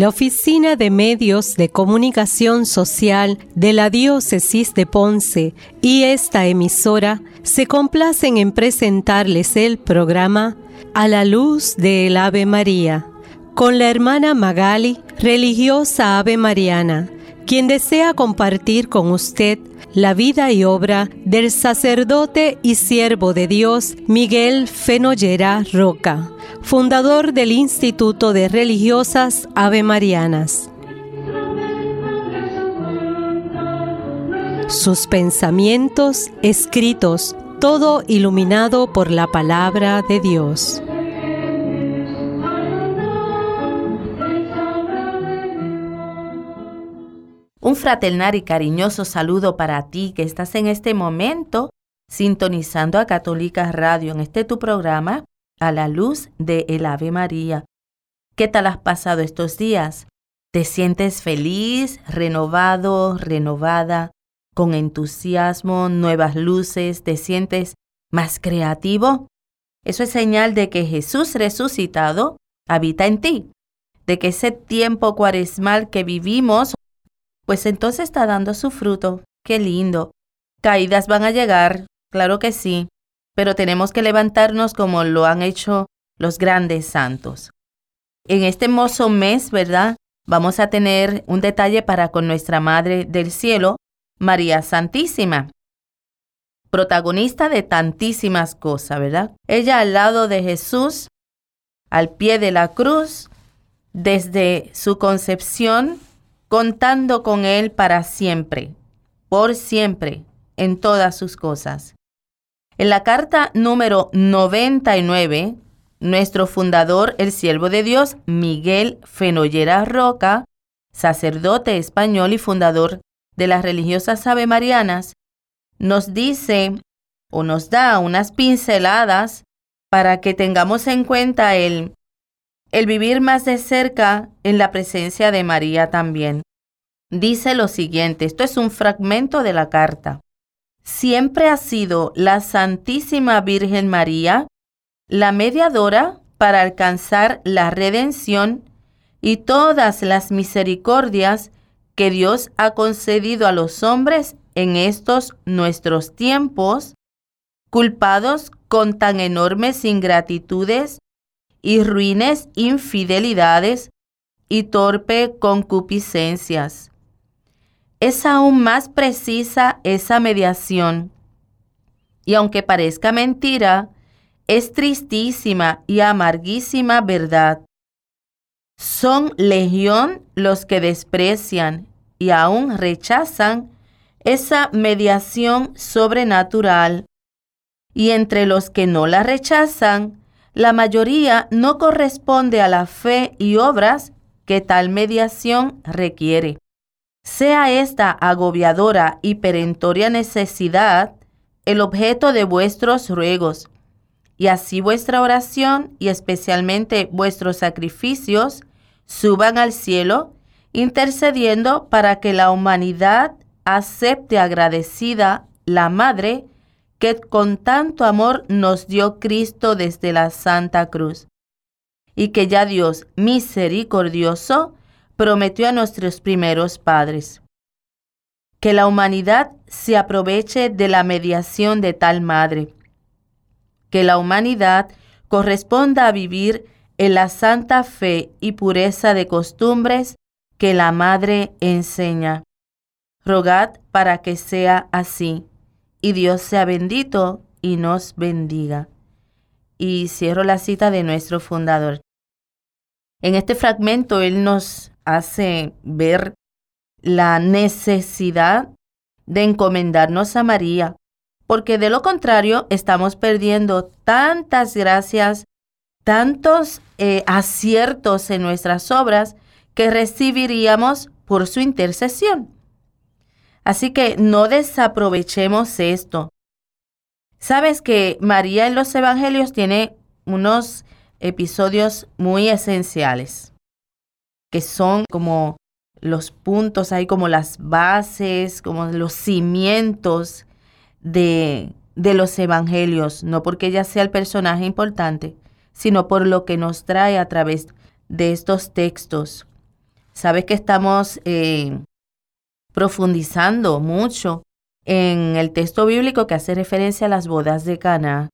La Oficina de Medios de Comunicación Social de la Diócesis de Ponce y esta emisora se complacen en presentarles el programa A la luz del Ave María con la hermana Magali, religiosa Ave Mariana, quien desea compartir con usted la vida y obra del sacerdote y siervo de Dios Miguel Fenollera Roca, fundador del Instituto de Religiosas Ave Marianas. Sus pensamientos escritos, todo iluminado por la palabra de Dios. Un fraternal y cariñoso saludo para ti que estás en este momento sintonizando a Católica Radio en este tu programa a la luz de el Ave María. ¿Qué tal has pasado estos días? ¿Te sientes feliz, renovado, renovada, con entusiasmo, nuevas luces? ¿Te sientes más creativo? Eso es señal de que Jesús resucitado habita en ti, de que ese tiempo cuaresmal que vivimos pues entonces está dando su fruto. Qué lindo. Caídas van a llegar, claro que sí, pero tenemos que levantarnos como lo han hecho los grandes santos. En este hermoso mes, ¿verdad? Vamos a tener un detalle para con nuestra Madre del Cielo, María Santísima, protagonista de tantísimas cosas, ¿verdad? Ella al lado de Jesús, al pie de la cruz, desde su concepción contando con Él para siempre, por siempre, en todas sus cosas. En la carta número 99, nuestro fundador, el siervo de Dios, Miguel Fenollera Roca, sacerdote español y fundador de las religiosas Ave Marianas, nos dice o nos da unas pinceladas para que tengamos en cuenta el el vivir más de cerca en la presencia de María también. Dice lo siguiente, esto es un fragmento de la carta. Siempre ha sido la Santísima Virgen María la mediadora para alcanzar la redención y todas las misericordias que Dios ha concedido a los hombres en estos nuestros tiempos, culpados con tan enormes ingratitudes y ruines infidelidades y torpe concupiscencias. Es aún más precisa esa mediación. Y aunque parezca mentira, es tristísima y amarguísima verdad. Son legión los que desprecian y aún rechazan esa mediación sobrenatural. Y entre los que no la rechazan, la mayoría no corresponde a la fe y obras que tal mediación requiere. Sea esta agobiadora y perentoria necesidad el objeto de vuestros ruegos, y así vuestra oración y especialmente vuestros sacrificios suban al cielo, intercediendo para que la humanidad acepte agradecida la Madre que con tanto amor nos dio Cristo desde la Santa Cruz, y que ya Dios misericordioso prometió a nuestros primeros padres. Que la humanidad se aproveche de la mediación de tal Madre. Que la humanidad corresponda a vivir en la santa fe y pureza de costumbres que la Madre enseña. Rogad para que sea así y Dios sea bendito y nos bendiga. Y cierro la cita de nuestro fundador. En este fragmento Él nos hace ver la necesidad de encomendarnos a María, porque de lo contrario estamos perdiendo tantas gracias, tantos eh, aciertos en nuestras obras que recibiríamos por su intercesión. Así que no desaprovechemos esto. Sabes que María en los Evangelios tiene unos episodios muy esenciales, que son como los puntos, hay como las bases, como los cimientos de, de los Evangelios, no porque ella sea el personaje importante, sino por lo que nos trae a través de estos textos. Sabes que estamos eh, profundizando mucho en el texto bíblico que hace referencia a las bodas de Cana.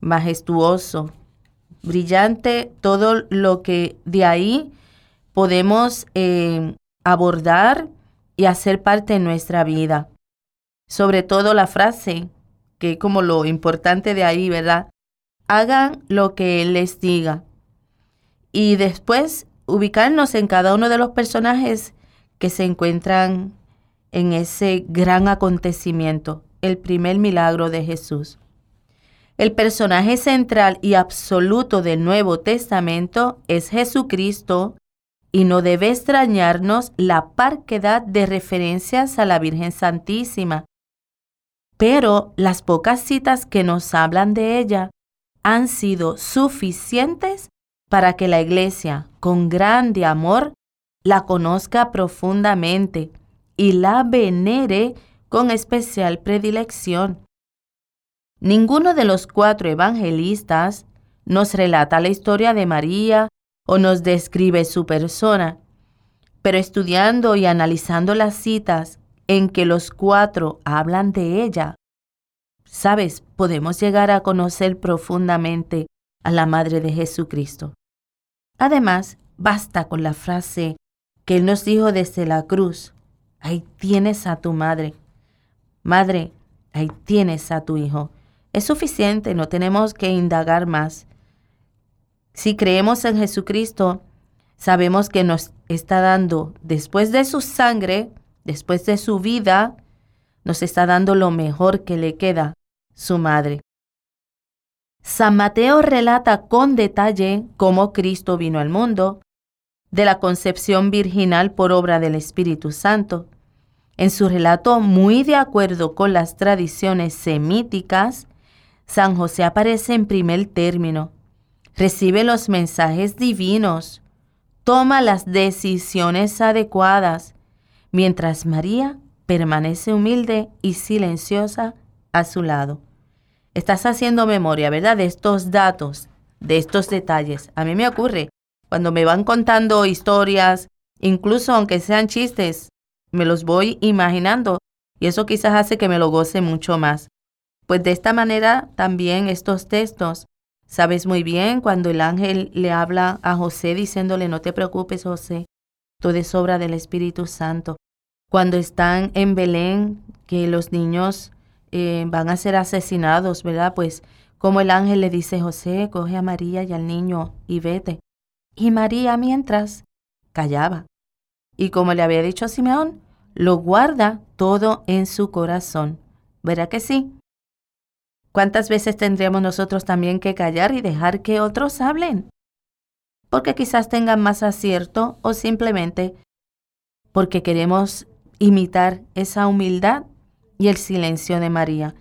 Majestuoso, brillante, todo lo que de ahí podemos eh, abordar y hacer parte de nuestra vida. Sobre todo la frase, que es como lo importante de ahí, ¿verdad? Hagan lo que Él les diga. Y después ubicarnos en cada uno de los personajes que se encuentran en ese gran acontecimiento, el primer milagro de Jesús. El personaje central y absoluto del Nuevo Testamento es Jesucristo y no debe extrañarnos la parquedad de referencias a la Virgen Santísima. Pero las pocas citas que nos hablan de ella han sido suficientes para que la Iglesia, con grande amor, la conozca profundamente y la venere con especial predilección. Ninguno de los cuatro evangelistas nos relata la historia de María o nos describe su persona, pero estudiando y analizando las citas en que los cuatro hablan de ella, sabes, podemos llegar a conocer profundamente a la Madre de Jesucristo. Además, basta con la frase que Él nos dijo desde la cruz, ahí tienes a tu madre. Madre, ahí tienes a tu hijo. Es suficiente, no tenemos que indagar más. Si creemos en Jesucristo, sabemos que nos está dando, después de su sangre, después de su vida, nos está dando lo mejor que le queda, su madre. San Mateo relata con detalle cómo Cristo vino al mundo, de la concepción virginal por obra del Espíritu Santo. En su relato, muy de acuerdo con las tradiciones semíticas, San José aparece en primer término, recibe los mensajes divinos, toma las decisiones adecuadas, mientras María permanece humilde y silenciosa a su lado. Estás haciendo memoria, ¿verdad? De estos datos, de estos detalles. A mí me ocurre cuando me van contando historias, incluso aunque sean chistes, me los voy imaginando y eso quizás hace que me lo goce mucho más. Pues de esta manera también estos textos, sabes muy bien cuando el ángel le habla a José diciéndole, no te preocupes José, todo es obra del Espíritu Santo. Cuando están en Belén, que los niños eh, van a ser asesinados, ¿verdad? Pues como el ángel le dice, José, coge a María y al niño y vete. Y María mientras callaba. Y como le había dicho a Simeón, lo guarda todo en su corazón. ¿Verdad que sí? ¿Cuántas veces tendríamos nosotros también que callar y dejar que otros hablen? Porque quizás tengan más acierto o simplemente porque queremos imitar esa humildad y el silencio de María,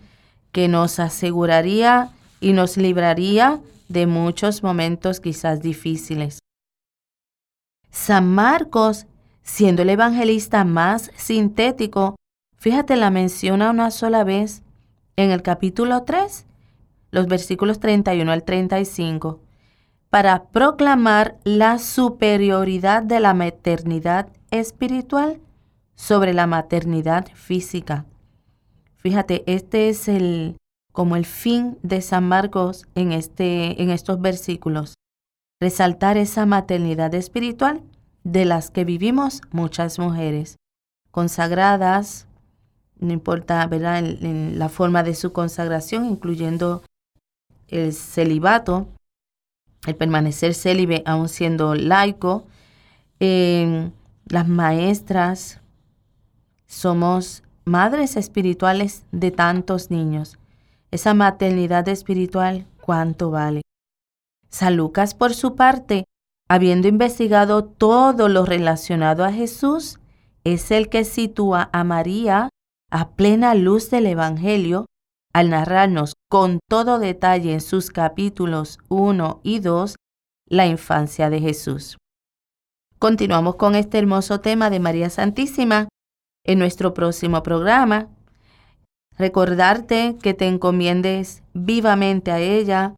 que nos aseguraría y nos libraría de muchos momentos quizás difíciles. San Marcos, siendo el evangelista más sintético, fíjate, la menciona una sola vez en el capítulo 3, los versículos 31 al 35, para proclamar la superioridad de la maternidad espiritual sobre la maternidad física. Fíjate, este es el como el fin de San Marcos en este en estos versículos, resaltar esa maternidad espiritual de las que vivimos muchas mujeres consagradas, no importa ¿verdad? En, la forma de su consagración, incluyendo el celibato, el permanecer célibe aún siendo laico, las maestras, somos madres espirituales de tantos niños. Esa maternidad espiritual, ¿cuánto vale? San Lucas, por su parte, habiendo investigado todo lo relacionado a Jesús, es el que sitúa a María a plena luz del Evangelio, al narrarnos con todo detalle en sus capítulos 1 y 2 la infancia de Jesús. Continuamos con este hermoso tema de María Santísima en nuestro próximo programa. Recordarte que te encomiendes vivamente a ella,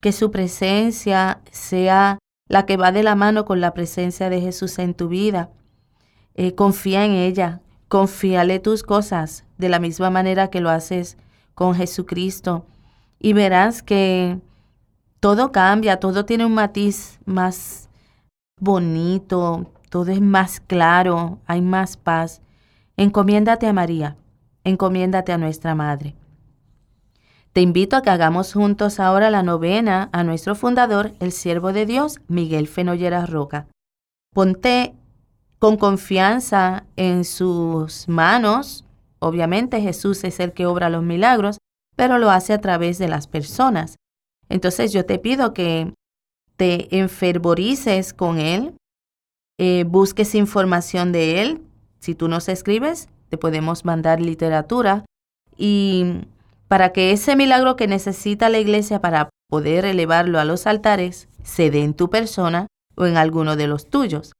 que su presencia sea la que va de la mano con la presencia de Jesús en tu vida. Eh, confía en ella, confíale tus cosas de la misma manera que lo haces con Jesucristo y verás que todo cambia, todo tiene un matiz más bonito, todo es más claro, hay más paz. Encomiéndate a María, encomiéndate a nuestra Madre. Te invito a que hagamos juntos ahora la novena a nuestro fundador, el siervo de Dios, Miguel Fenollera Roca. Ponte con confianza en sus manos. Obviamente Jesús es el que obra los milagros, pero lo hace a través de las personas. Entonces yo te pido que te enfervorices con Él, eh, busques información de Él. Si tú nos escribes, te podemos mandar literatura y para que ese milagro que necesita la iglesia para poder elevarlo a los altares se dé en tu persona o en alguno de los tuyos.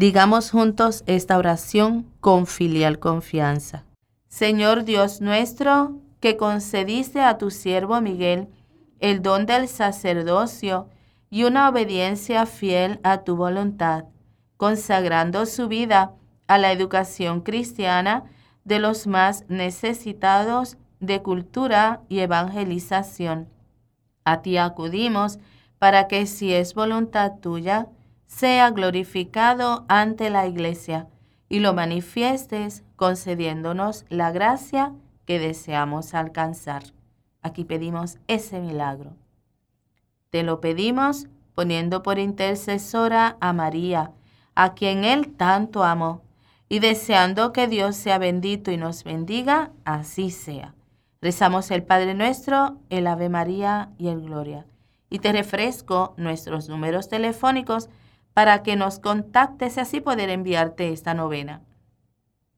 Digamos juntos esta oración con filial confianza. Señor Dios nuestro, que concediste a tu siervo Miguel el don del sacerdocio y una obediencia fiel a tu voluntad, consagrando su vida a la educación cristiana de los más necesitados de cultura y evangelización. A ti acudimos para que si es voluntad tuya, sea glorificado ante la iglesia y lo manifiestes concediéndonos la gracia que deseamos alcanzar. Aquí pedimos ese milagro. Te lo pedimos poniendo por intercesora a María, a quien Él tanto amó, y deseando que Dios sea bendito y nos bendiga, así sea. Rezamos el Padre nuestro, el Ave María y el Gloria. Y te refresco nuestros números telefónicos para que nos contactes y así poder enviarte esta novena.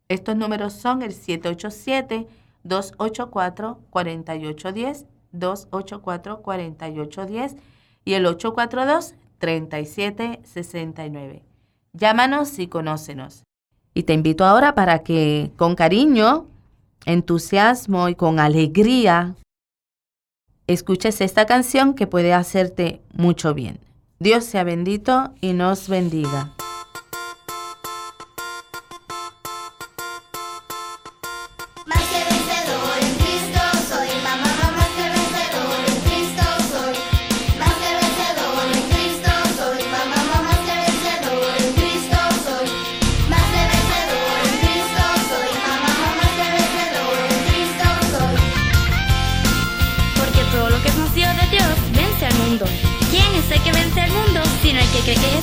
Estos números son el 787 284-4810, 284-4810 y el 842-3769. Llámanos y conócenos. Y te invito ahora para que con cariño, entusiasmo y con alegría escuches esta canción que puede hacerte mucho bien. Dios sea bendito y nos bendiga.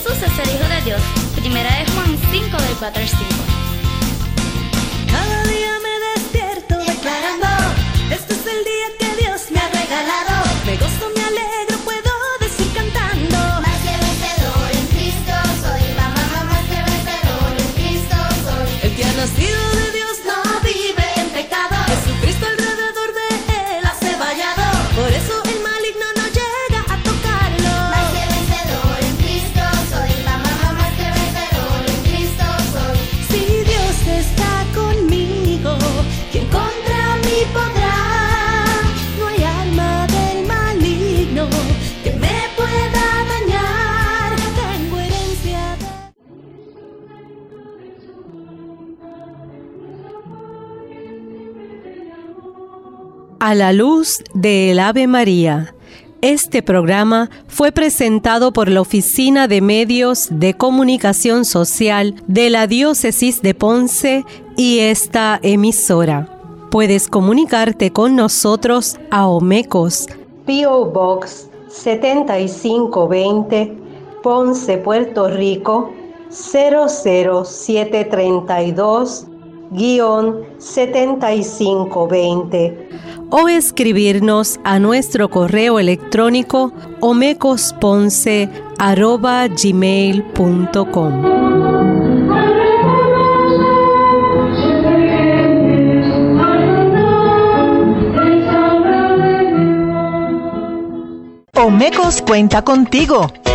Jesús es el Hijo de Dios. Primera de Juan 5 del 4 al 5. A la luz del Ave María. Este programa fue presentado por la Oficina de Medios de Comunicación Social de la Diócesis de Ponce y esta emisora. Puedes comunicarte con nosotros a Omecos, P.O. Box 7520, Ponce, Puerto Rico 00732 7520 o escribirnos a nuestro correo electrónico omecosponce@gmail.com. Omecos cuenta contigo.